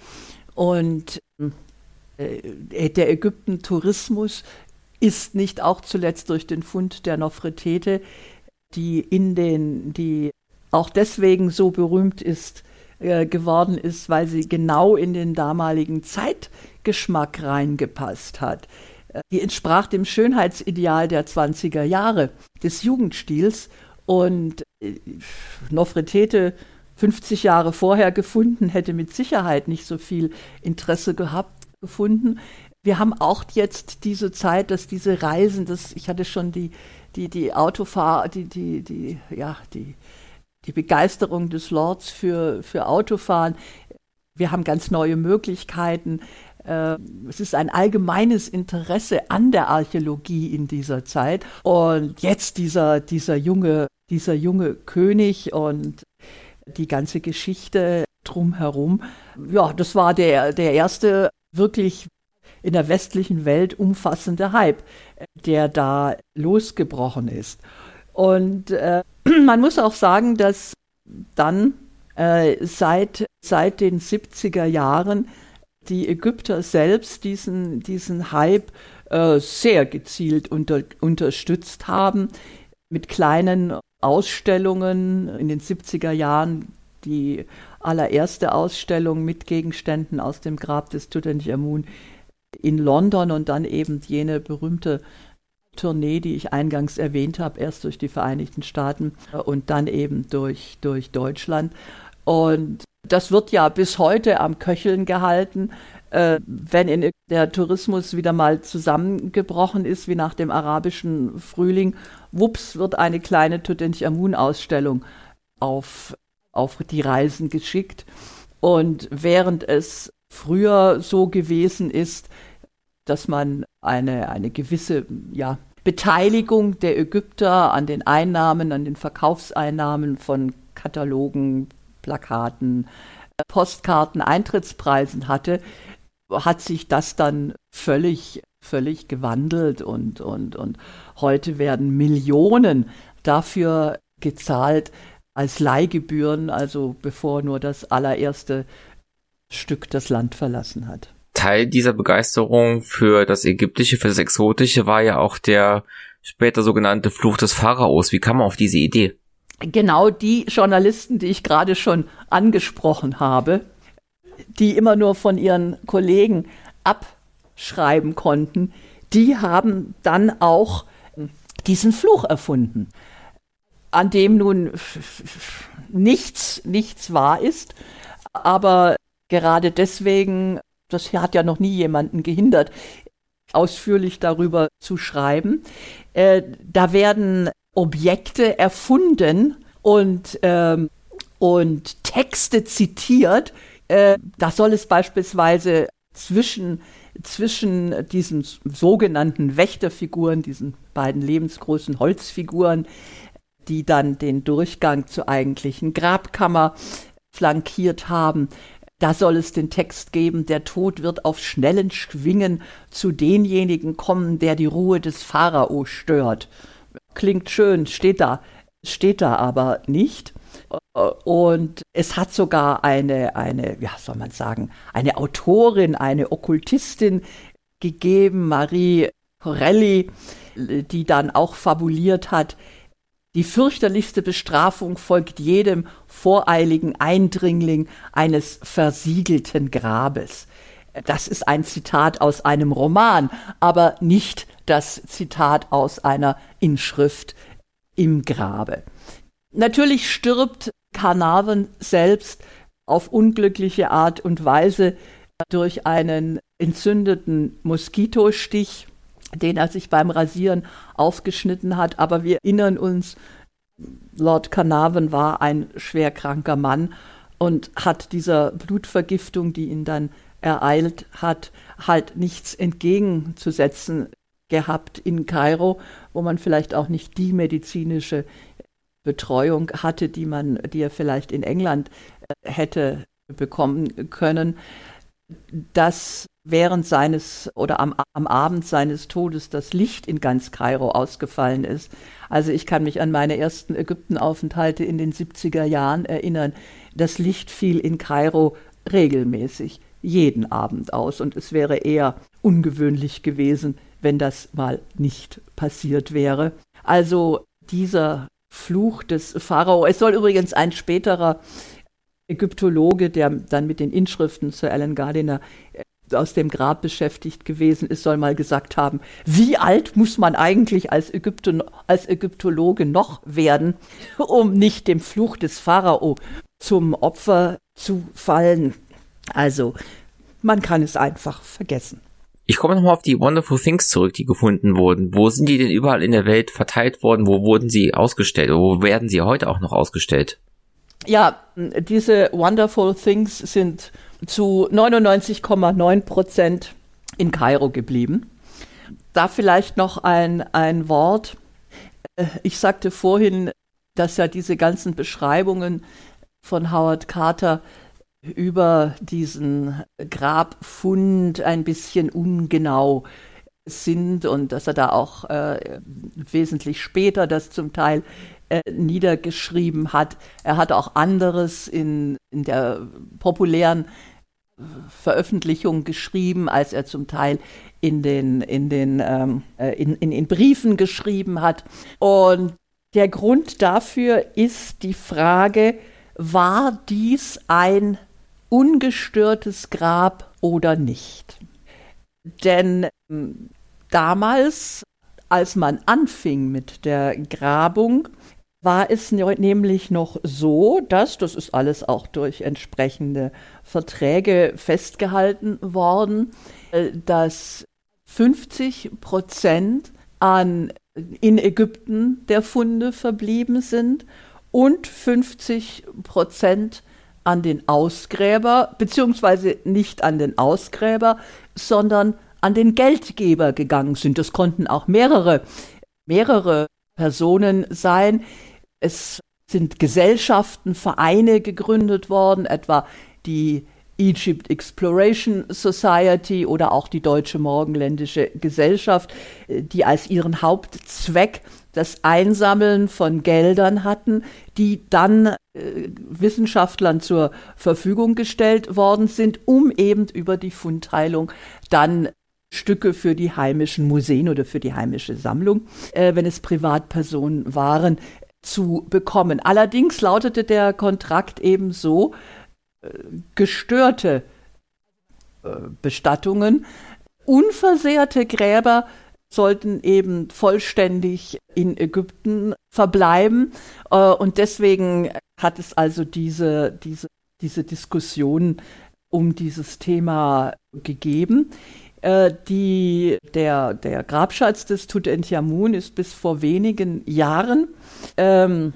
und äh, der Ägypten-Tourismus ist nicht auch zuletzt durch den Fund der Nofretete, die in den, die auch deswegen so berühmt ist, äh, geworden ist, weil sie genau in den damaligen Zeitgeschmack reingepasst hat. Die entsprach dem Schönheitsideal der 20er Jahre des Jugendstils und äh, Nofretete 50 Jahre vorher gefunden, hätte mit Sicherheit nicht so viel Interesse gehabt gefunden wir haben auch jetzt diese Zeit, dass diese Reisen, das, ich hatte schon die, die, die Autofahr, die, die, die, ja, die, die Begeisterung des Lords für, für Autofahren. Wir haben ganz neue Möglichkeiten. Äh, es ist ein allgemeines Interesse an der Archäologie in dieser Zeit. Und jetzt dieser, dieser junge, dieser junge König und die ganze Geschichte drumherum. Ja, das war der, der erste wirklich in der westlichen Welt umfassende Hype, der da losgebrochen ist. Und äh, man muss auch sagen, dass dann äh, seit, seit den 70er Jahren die Ägypter selbst diesen, diesen Hype äh, sehr gezielt unter, unterstützt haben mit kleinen Ausstellungen in den 70er Jahren. Die allererste Ausstellung mit Gegenständen aus dem Grab des Tutanchamun in London und dann eben jene berühmte Tournee, die ich eingangs erwähnt habe, erst durch die Vereinigten Staaten und dann eben durch, durch Deutschland. Und das wird ja bis heute am Köcheln gehalten. Äh, wenn in der Tourismus wieder mal zusammengebrochen ist, wie nach dem arabischen Frühling, wups, wird eine kleine Tutanchamun-Ausstellung auf, auf die Reisen geschickt. Und während es früher so gewesen ist, dass man eine, eine gewisse ja, Beteiligung der Ägypter an den Einnahmen, an den Verkaufseinnahmen von Katalogen, Plakaten, Postkarten, Eintrittspreisen hatte, hat sich das dann völlig, völlig gewandelt und, und, und heute werden Millionen dafür gezahlt als Leihgebühren, also bevor nur das allererste Stück das Land verlassen hat. Teil dieser Begeisterung für das Ägyptische, für das Exotische war ja auch der später sogenannte Fluch des Pharaos. Wie kam man auf diese Idee? Genau die Journalisten, die ich gerade schon angesprochen habe, die immer nur von ihren Kollegen abschreiben konnten, die haben dann auch diesen Fluch erfunden, an dem nun nichts, nichts wahr ist, aber gerade deswegen, das hat ja noch nie jemanden gehindert, ausführlich darüber zu schreiben. Äh, da werden Objekte erfunden und, ähm, und Texte zitiert, äh, da soll es beispielsweise zwischen, zwischen diesen sogenannten Wächterfiguren, diesen beiden lebensgroßen Holzfiguren, die dann den Durchgang zur eigentlichen Grabkammer flankiert haben, da soll es den Text geben, der Tod wird auf schnellen Schwingen zu denjenigen kommen, der die Ruhe des Pharao stört. Klingt schön, steht da, steht da aber nicht. Und es hat sogar eine, eine, ja, soll man sagen, eine Autorin, eine Okkultistin gegeben, Marie Corelli, die dann auch fabuliert hat, die fürchterlichste Bestrafung folgt jedem voreiligen Eindringling eines versiegelten Grabes. Das ist ein Zitat aus einem Roman, aber nicht das Zitat aus einer Inschrift im Grabe. Natürlich stirbt Carnarvon selbst auf unglückliche Art und Weise durch einen entzündeten Moskitostich, den er sich beim Rasieren aufgeschnitten hat. Aber wir erinnern uns, Lord Carnarvon war ein schwerkranker Mann und hat dieser Blutvergiftung, die ihn dann ereilt hat, halt nichts entgegenzusetzen gehabt in Kairo, wo man vielleicht auch nicht die medizinische Betreuung hatte, die man, die er vielleicht in England äh, hätte bekommen können, dass während seines oder am, am Abend seines Todes das Licht in ganz Kairo ausgefallen ist. Also ich kann mich an meine ersten Ägyptenaufenthalte in den 70er Jahren erinnern. Das Licht fiel in Kairo regelmäßig, jeden Abend aus. Und es wäre eher ungewöhnlich gewesen, wenn das mal nicht passiert wäre. Also dieser Fluch des Pharao. Es soll übrigens ein späterer Ägyptologe, der dann mit den Inschriften zu Alan Gardiner äh, aus dem Grab beschäftigt gewesen ist, soll mal gesagt haben, wie alt muss man eigentlich als, Ägypten, als Ägyptologe noch werden, um nicht dem Fluch des Pharao zum Opfer zu fallen. Also, man kann es einfach vergessen. Ich komme nochmal auf die Wonderful Things zurück, die gefunden wurden. Wo sind die denn überall in der Welt verteilt worden? Wo wurden sie ausgestellt? Wo werden sie heute auch noch ausgestellt? Ja, diese Wonderful Things sind zu 99,9 Prozent in Kairo geblieben. Da vielleicht noch ein, ein Wort. Äh, ich sagte vorhin, dass ja diese ganzen Beschreibungen von Howard Carter über diesen Grabfund ein bisschen ungenau sind und dass er da auch äh, wesentlich später das zum Teil äh, niedergeschrieben hat. Er hat auch anderes in, in der populären Veröffentlichung geschrieben, als er zum Teil in den, in den ähm, äh, in, in, in Briefen geschrieben hat. Und der Grund dafür ist die Frage, war dies ein ungestörtes Grab oder nicht. Denn ähm, damals, als man anfing mit der Grabung, war es nämlich noch so, dass, das ist alles auch durch entsprechende Verträge festgehalten worden, äh, dass 50 Prozent an in Ägypten der Funde verblieben sind und 50 Prozent an den Ausgräber, beziehungsweise nicht an den Ausgräber, sondern an den Geldgeber gegangen sind. Das konnten auch mehrere, mehrere Personen sein. Es sind Gesellschaften, Vereine gegründet worden, etwa die Egypt Exploration Society oder auch die Deutsche Morgenländische Gesellschaft, die als ihren Hauptzweck das Einsammeln von Geldern hatten, die dann äh, Wissenschaftlern zur Verfügung gestellt worden sind, um eben über die Fundteilung dann Stücke für die heimischen Museen oder für die heimische Sammlung, äh, wenn es Privatpersonen waren, zu bekommen. Allerdings lautete der Kontrakt eben so, äh, gestörte äh, Bestattungen, unversehrte Gräber sollten eben vollständig in Ägypten verbleiben. Äh, und deswegen hat es also diese, diese, diese Diskussion um dieses Thema gegeben. Äh, die, der, der Grabschatz des Tutanchamun ist bis vor wenigen Jahren ähm,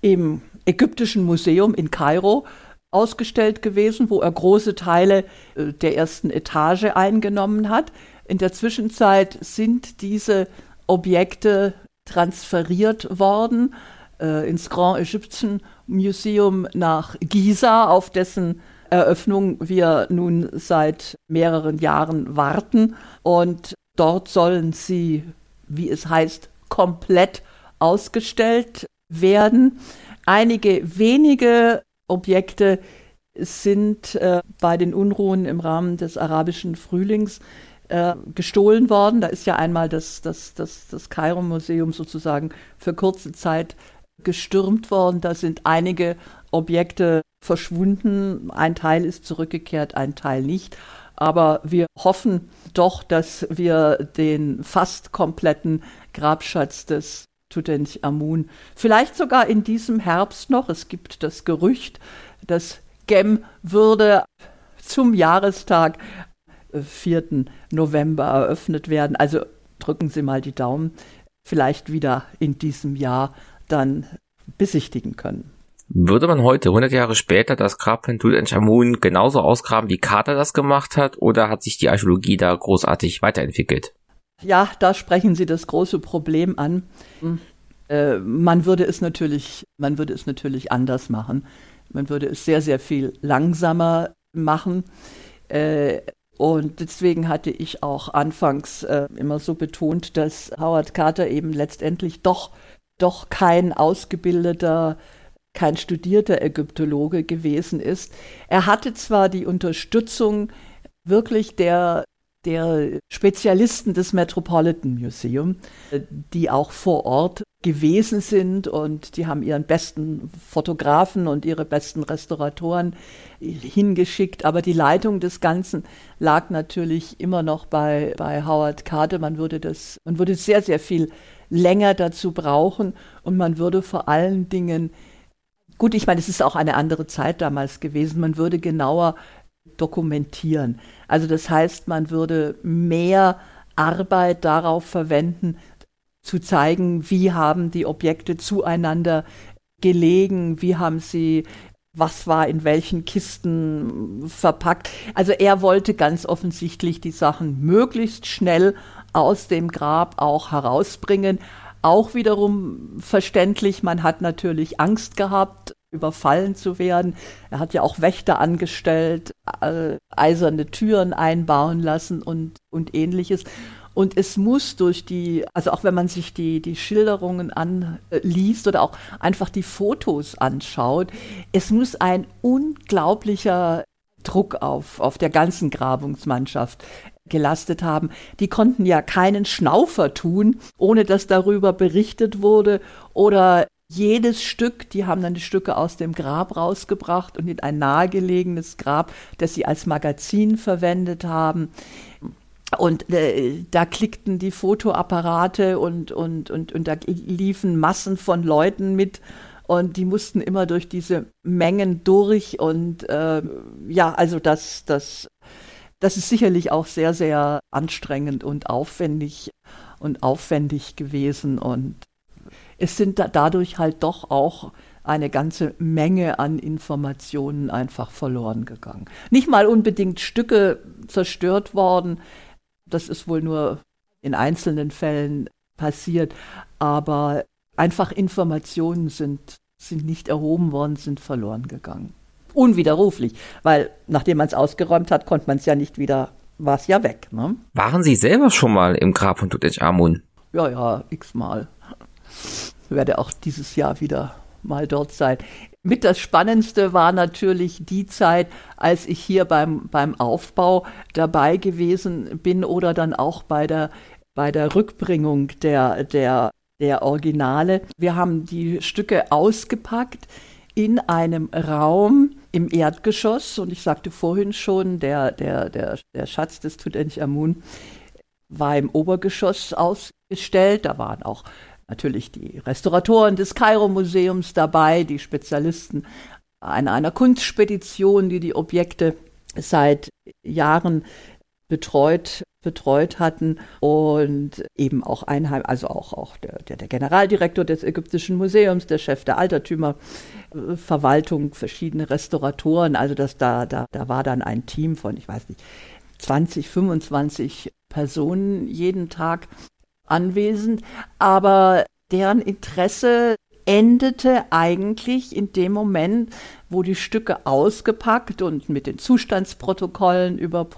im Ägyptischen Museum in Kairo ausgestellt gewesen, wo er große Teile äh, der ersten Etage eingenommen hat. In der Zwischenzeit sind diese Objekte transferiert worden äh, ins Grand Egyptian Museum nach Giza, auf dessen Eröffnung wir nun seit mehreren Jahren warten. Und dort sollen sie, wie es heißt, komplett ausgestellt werden. Einige wenige Objekte sind äh, bei den Unruhen im Rahmen des arabischen Frühlings äh, gestohlen worden. Da ist ja einmal das, das, das, das Kairo-Museum sozusagen für kurze Zeit gestürmt worden. Da sind einige Objekte verschwunden. Ein Teil ist zurückgekehrt, ein Teil nicht. Aber wir hoffen doch, dass wir den fast kompletten Grabschatz des Tutanchamun vielleicht sogar in diesem Herbst noch, es gibt das Gerücht, dass Gem würde zum Jahrestag 4. Äh, November eröffnet werden. Also drücken Sie mal die Daumen, vielleicht wieder in diesem Jahr dann besichtigen können. Würde man heute, 100 Jahre später, das Grab von Tutanchamun genauso ausgraben, wie Carter das gemacht hat, oder hat sich die Archäologie da großartig weiterentwickelt? Ja, da sprechen Sie das große Problem an. Äh, man würde es natürlich, man würde es natürlich anders machen. Man würde es sehr, sehr viel langsamer machen. Äh, und deswegen hatte ich auch anfangs äh, immer so betont, dass Howard Carter eben letztendlich doch, doch kein ausgebildeter kein studierter Ägyptologe gewesen ist. Er hatte zwar die Unterstützung wirklich der, der Spezialisten des Metropolitan Museum, die auch vor Ort gewesen sind und die haben ihren besten Fotografen und ihre besten Restauratoren hingeschickt. Aber die Leitung des Ganzen lag natürlich immer noch bei, bei Howard Carter. Man würde das, man würde sehr, sehr viel länger dazu brauchen und man würde vor allen Dingen Gut, ich meine, es ist auch eine andere Zeit damals gewesen. Man würde genauer dokumentieren. Also das heißt, man würde mehr Arbeit darauf verwenden, zu zeigen, wie haben die Objekte zueinander gelegen, wie haben sie, was war in welchen Kisten verpackt. Also er wollte ganz offensichtlich die Sachen möglichst schnell aus dem Grab auch herausbringen, auch wiederum verständlich, man hat natürlich Angst gehabt, überfallen zu werden. Er hat ja auch Wächter angestellt, äh, eiserne Türen einbauen lassen und, und ähnliches. Und es muss durch die, also auch wenn man sich die, die Schilderungen anliest oder auch einfach die Fotos anschaut, es muss ein unglaublicher Druck auf, auf der ganzen Grabungsmannschaft gelastet haben. Die konnten ja keinen Schnaufer tun, ohne dass darüber berichtet wurde oder jedes Stück, die haben dann die Stücke aus dem Grab rausgebracht und in ein nahegelegenes Grab, das sie als Magazin verwendet haben. Und äh, da klickten die Fotoapparate und, und, und, und da liefen Massen von Leuten mit. Und die mussten immer durch diese Mengen durch. Und äh, ja, also das, das, das ist sicherlich auch sehr, sehr anstrengend und aufwendig und aufwendig gewesen. Und es sind da dadurch halt doch auch eine ganze Menge an Informationen einfach verloren gegangen. Nicht mal unbedingt Stücke zerstört worden, das ist wohl nur in einzelnen Fällen passiert, aber einfach Informationen sind, sind nicht erhoben worden, sind verloren gegangen. Unwiderruflich, weil nachdem man es ausgeräumt hat, konnte man es ja nicht wieder, war es ja weg. Ne? Waren Sie selber schon mal im Grab von Tutanchamun? Ja, ja, x-mal. Werde auch dieses Jahr wieder mal dort sein. Mit das Spannendste war natürlich die Zeit, als ich hier beim, beim Aufbau dabei gewesen bin oder dann auch bei der, bei der Rückbringung der, der, der Originale. Wir haben die Stücke ausgepackt in einem Raum im Erdgeschoss und ich sagte vorhin schon, der, der, der, der Schatz des Tutanchamun war im Obergeschoss ausgestellt. Da waren auch natürlich die Restauratoren des Kairo-Museums dabei, die Spezialisten an einer Kunstspedition, die die Objekte seit Jahren betreut betreut hatten und eben auch Einheim, also auch, auch der, der, Generaldirektor des Ägyptischen Museums, der Chef der Altertümerverwaltung, verschiedene Restauratoren, also das da, da, da war dann ein Team von, ich weiß nicht, 20, 25 Personen jeden Tag anwesend, aber deren Interesse endete eigentlich in dem Moment, wo die Stücke ausgepackt und mit den Zustandsprotokollen über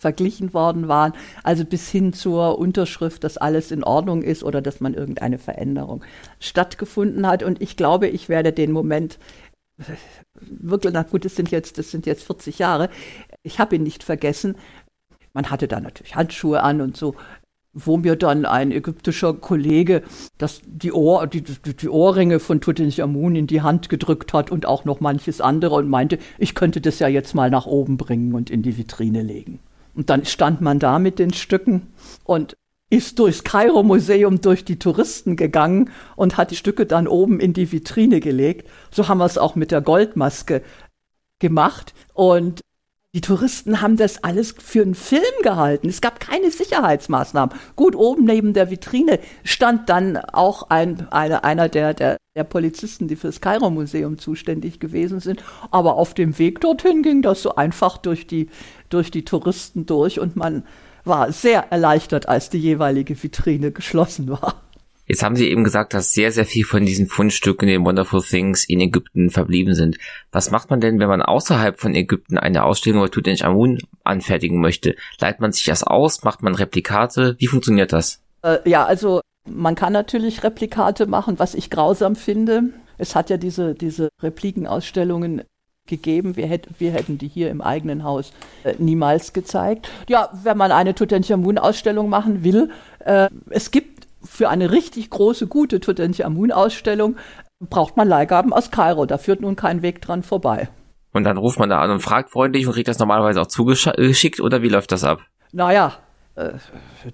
verglichen worden waren, also bis hin zur Unterschrift, dass alles in Ordnung ist oder dass man irgendeine Veränderung stattgefunden hat. Und ich glaube, ich werde den Moment wirklich, na gut, das sind jetzt, das sind jetzt 40 Jahre. Ich habe ihn nicht vergessen. Man hatte da natürlich Handschuhe an und so wo mir dann ein ägyptischer Kollege das, die, Ohr, die, die Ohrringe von Tutanchamun in die Hand gedrückt hat und auch noch manches andere und meinte, ich könnte das ja jetzt mal nach oben bringen und in die Vitrine legen. Und dann stand man da mit den Stücken und ist durchs Kairo-Museum durch die Touristen gegangen und hat die Stücke dann oben in die Vitrine gelegt. So haben wir es auch mit der Goldmaske gemacht. Und die Touristen haben das alles für einen Film gehalten. Es gab keine Sicherheitsmaßnahmen. Gut, oben neben der Vitrine stand dann auch ein, eine, einer der, der, der Polizisten, die fürs Kairo-Museum zuständig gewesen sind. Aber auf dem Weg dorthin ging das so einfach durch die, durch die Touristen durch und man war sehr erleichtert, als die jeweilige Vitrine geschlossen war. Jetzt haben Sie eben gesagt, dass sehr, sehr viel von diesen Fundstücken, den Wonderful Things in Ägypten verblieben sind. Was macht man denn, wenn man außerhalb von Ägypten eine Ausstellung über Tutanchamun anfertigen möchte? Leitet man sich das aus? Macht man Replikate? Wie funktioniert das? Äh, ja, also man kann natürlich Replikate machen, was ich grausam finde. Es hat ja diese, diese Replikenausstellungen gegeben. Wir, hätt, wir hätten die hier im eigenen Haus äh, niemals gezeigt. Ja, wenn man eine Tutanchamun-Ausstellung machen will, äh, es gibt für eine richtig große, gute Tutanchamun-Ausstellung braucht man Leihgaben aus Kairo. Da führt nun kein Weg dran vorbei. Und dann ruft man da an und fragt freundlich und kriegt das normalerweise auch zugeschickt oder wie läuft das ab? Naja, äh,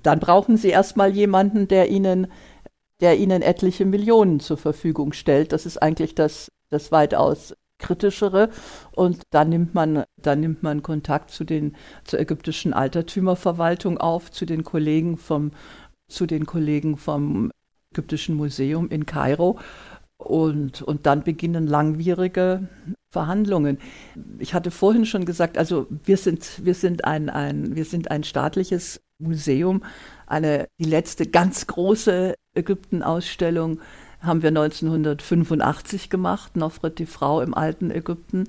dann brauchen Sie erstmal jemanden, der Ihnen, der Ihnen etliche Millionen zur Verfügung stellt. Das ist eigentlich das, das weitaus kritischere. Und dann nimmt man, dann nimmt man Kontakt zu den, zur ägyptischen Altertümerverwaltung auf, zu den Kollegen vom zu den Kollegen vom Ägyptischen Museum in Kairo. Und, und dann beginnen langwierige Verhandlungen. Ich hatte vorhin schon gesagt, also wir sind, wir sind, ein, ein, wir sind ein staatliches Museum. Eine, die letzte ganz große Ägypten-Ausstellung haben wir 1985 gemacht, Nofret die Frau im alten Ägypten.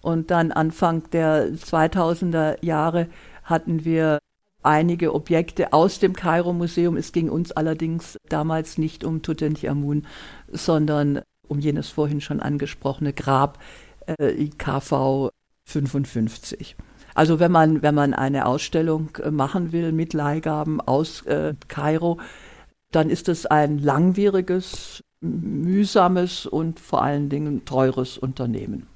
Und dann Anfang der 2000er Jahre hatten wir einige Objekte aus dem Kairo-Museum. Es ging uns allerdings damals nicht um Tutanchamun, sondern um jenes vorhin schon angesprochene Grab äh, KV 55. Also wenn man, wenn man eine Ausstellung äh, machen will mit Leihgaben aus äh, Kairo, dann ist es ein langwieriges, mühsames und vor allen Dingen teures Unternehmen.